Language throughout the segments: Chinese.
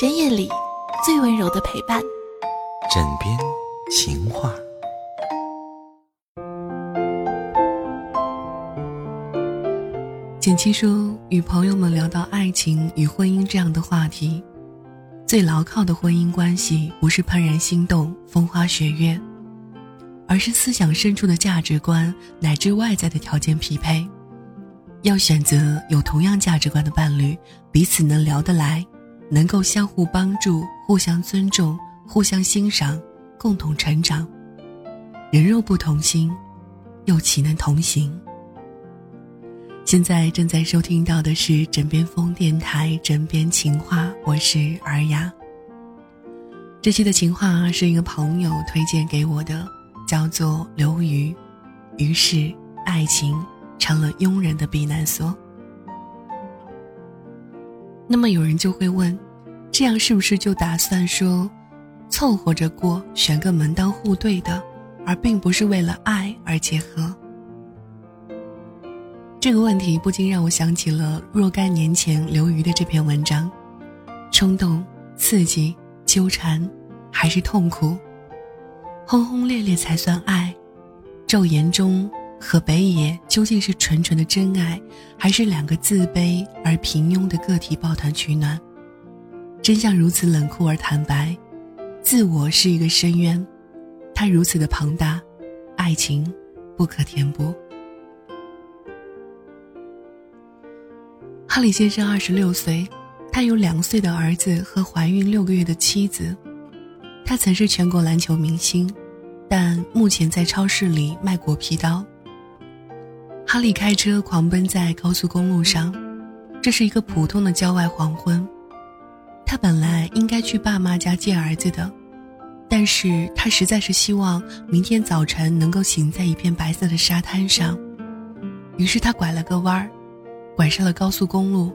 深夜里最温柔的陪伴，枕边情话。简七说，与朋友们聊到爱情与婚姻这样的话题，最牢靠的婚姻关系不是怦然心动、风花雪月，而是思想深处的价值观乃至外在的条件匹配。要选择有同样价值观的伴侣，彼此能聊得来，能够相互帮助、互相尊重、互相欣赏、共同成长。人若不同心，又岂能同行？现在正在收听到的是枕边风电台《枕边情话》，我是尔雅。这期的情话是一个朋友推荐给我的，叫做刘瑜。于是，爱情。成了庸人的避难所。那么有人就会问，这样是不是就打算说，凑合着过，选个门当户对的，而并不是为了爱而结合？这个问题不禁让我想起了若干年前刘瑜的这篇文章：冲动、刺激、纠缠，还是痛苦？轰轰烈烈才算爱？昼颜中。和北野究竟是纯纯的真爱，还是两个自卑而平庸的个体抱团取暖？真相如此冷酷而坦白，自我是一个深渊，它如此的庞大，爱情不可填补。哈里先生二十六岁，他有两岁的儿子和怀孕六个月的妻子，他曾是全国篮球明星，但目前在超市里卖果皮刀。哈利开车狂奔在高速公路上，这是一个普通的郊外黄昏。他本来应该去爸妈家接儿子的，但是他实在是希望明天早晨能够醒在一片白色的沙滩上。于是他拐了个弯儿，拐上了高速公路。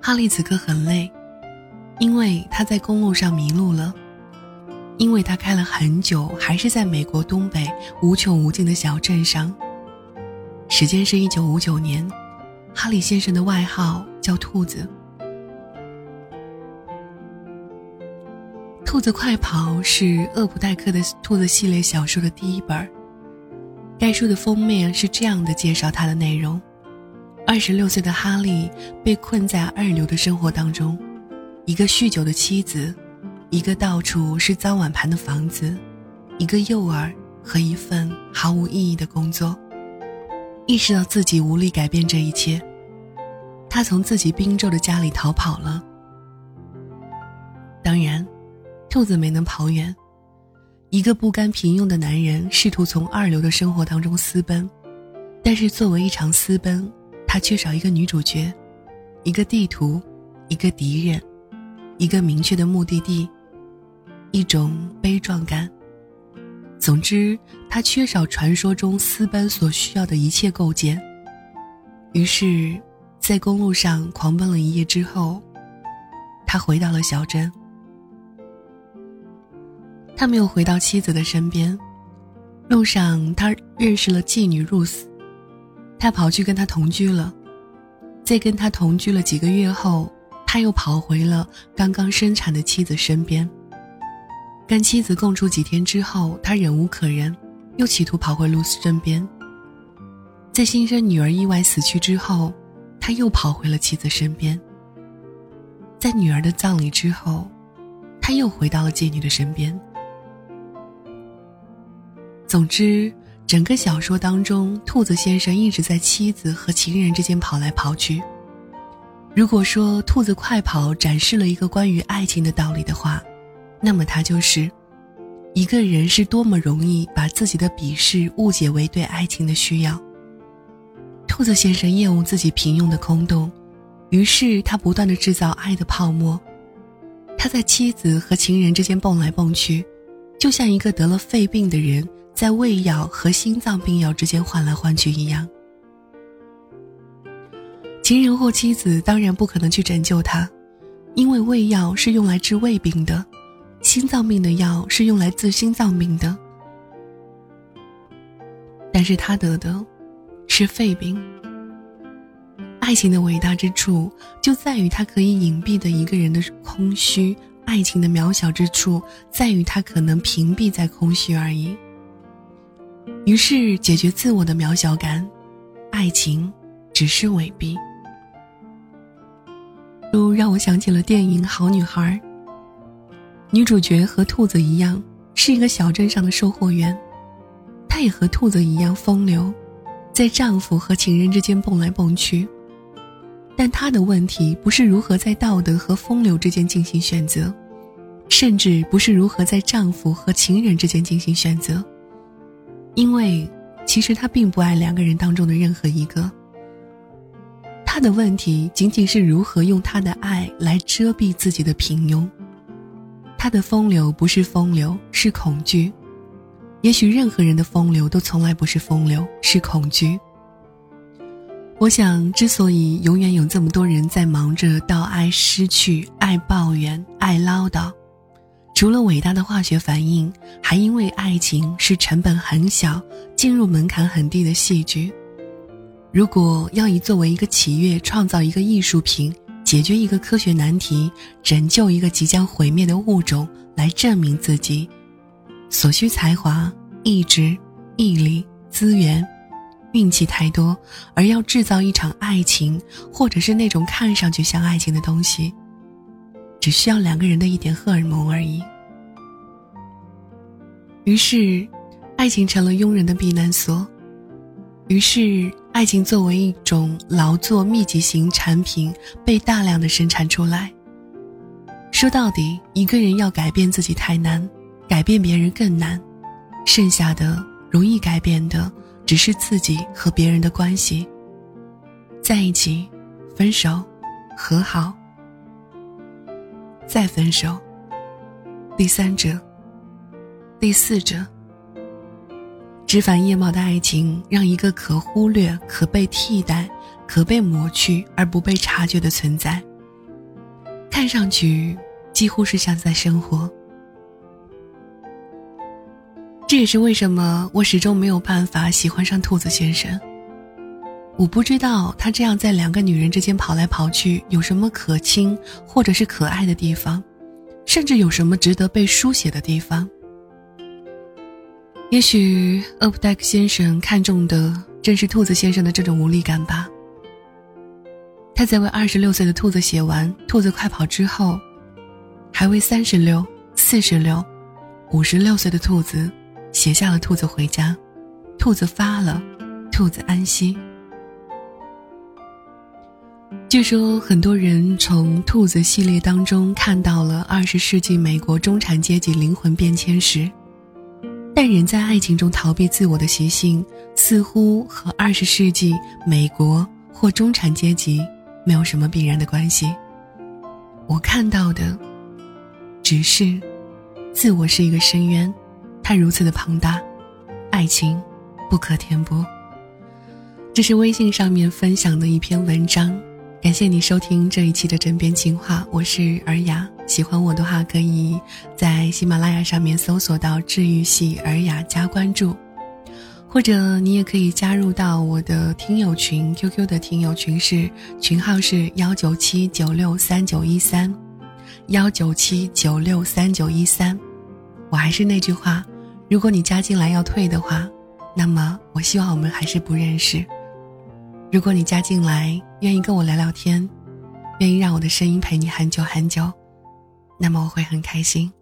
哈利此刻很累，因为他在公路上迷路了，因为他开了很久，还是在美国东北无穷无尽的小镇上。时间是一九五九年，哈里先生的外号叫兔子。《兔子快跑》是厄普代克的兔子系列小说的第一本该书的封面是这样的介绍它的内容：二十六岁的哈利被困在二流的生活当中，一个酗酒的妻子，一个到处是脏碗盘的房子，一个诱饵和一份毫无意义的工作。意识到自己无力改变这一切，他从自己冰咒的家里逃跑了。当然，兔子没能跑远。一个不甘平庸的男人试图从二流的生活当中私奔，但是作为一场私奔，他缺少一个女主角，一个地图，一个敌人，一个明确的目的地，一种悲壮感。总之，他缺少传说中私奔所需要的一切构件。于是，在公路上狂奔了一夜之后，他回到了小镇。他没有回到妻子的身边。路上，他认识了妓女 Rose，他跑去跟她同居了。在跟她同居了几个月后，他又跑回了刚刚生产的妻子身边。跟妻子共处几天之后，他忍无可忍，又企图跑回露丝身边。在新生女儿意外死去之后，他又跑回了妻子身边。在女儿的葬礼之后，他又回到了妓女的身边。总之，整个小说当中，兔子先生一直在妻子和情人之间跑来跑去。如果说《兔子快跑》展示了一个关于爱情的道理的话，那么他就是，一个人是多么容易把自己的鄙视误解为对爱情的需要。兔子先生厌恶自己平庸的空洞，于是他不断的制造爱的泡沫。他在妻子和情人之间蹦来蹦去，就像一个得了肺病的人在胃药和心脏病药之间换来换去一样。情人或妻子当然不可能去拯救他，因为胃药是用来治胃病的。心脏病的药是用来治心脏病的，但是他得的是肺病。爱情的伟大之处就在于它可以隐蔽的一个人的空虚；爱情的渺小之处在于它可能屏蔽在空虚而已。于是，解决自我的渺小感，爱情只是伪币。又让我想起了电影《好女孩》，女主角和兔子一样，是一个小镇上的售货员，她也和兔子一样风流，在丈夫和情人之间蹦来蹦去。但她的问题不是如何在道德和风流之间进行选择，甚至不是如何在丈夫和情人之间进行选择。因为，其实他并不爱两个人当中的任何一个。他的问题仅仅是如何用他的爱来遮蔽自己的平庸。他的风流不是风流，是恐惧。也许任何人的风流都从来不是风流，是恐惧。我想，之所以永远有这么多人在忙着到爱失去、爱抱怨、爱唠叨。除了伟大的化学反应，还因为爱情是成本很小、进入门槛很低的戏剧。如果要以作为一个企业创造一个艺术品、解决一个科学难题、拯救一个即将毁灭的物种来证明自己，所需才华、意志、毅力、资源、运气太多，而要制造一场爱情，或者是那种看上去像爱情的东西。只需要两个人的一点荷尔蒙而已。于是，爱情成了庸人的避难所。于是，爱情作为一种劳作密集型产品，被大量的生产出来。说到底，一个人要改变自己太难，改变别人更难，剩下的容易改变的，只是自己和别人的关系。在一起，分手，和好。再分手。第三者，第四者。枝繁叶茂的爱情，让一个可忽略、可被替代、可被抹去而不被察觉的存在，看上去几乎是像在生活。这也是为什么我始终没有办法喜欢上兔子先生。我不知道他这样在两个女人之间跑来跑去有什么可亲或者是可爱的地方，甚至有什么值得被书写的地方。也许厄普戴克先生看中的正是兔子先生的这种无力感吧。他在为二十六岁的兔子写完《兔子快跑》之后，还为三十六、四十六、五十六岁的兔子写下了《兔子回家》，兔子发了，兔子安息。据说很多人从兔子系列当中看到了二十世纪美国中产阶级灵魂变迁史，但人在爱情中逃避自我的习性，似乎和二十世纪美国或中产阶级没有什么必然的关系。我看到的，只是，自我是一个深渊，它如此的庞大，爱情不可填补。这是微信上面分享的一篇文章。感谢你收听这一期的枕边情话，我是尔雅。喜欢我的话，可以在喜马拉雅上面搜索到“治愈系尔雅”加关注，或者你也可以加入到我的听友群，QQ 的听友群是群号是幺九七九六三九一三，幺九七九六三九一三。我还是那句话，如果你加进来要退的话，那么我希望我们还是不认识。如果你加进来，愿意跟我聊聊天，愿意让我的声音陪你很久很久，那么我会很开心。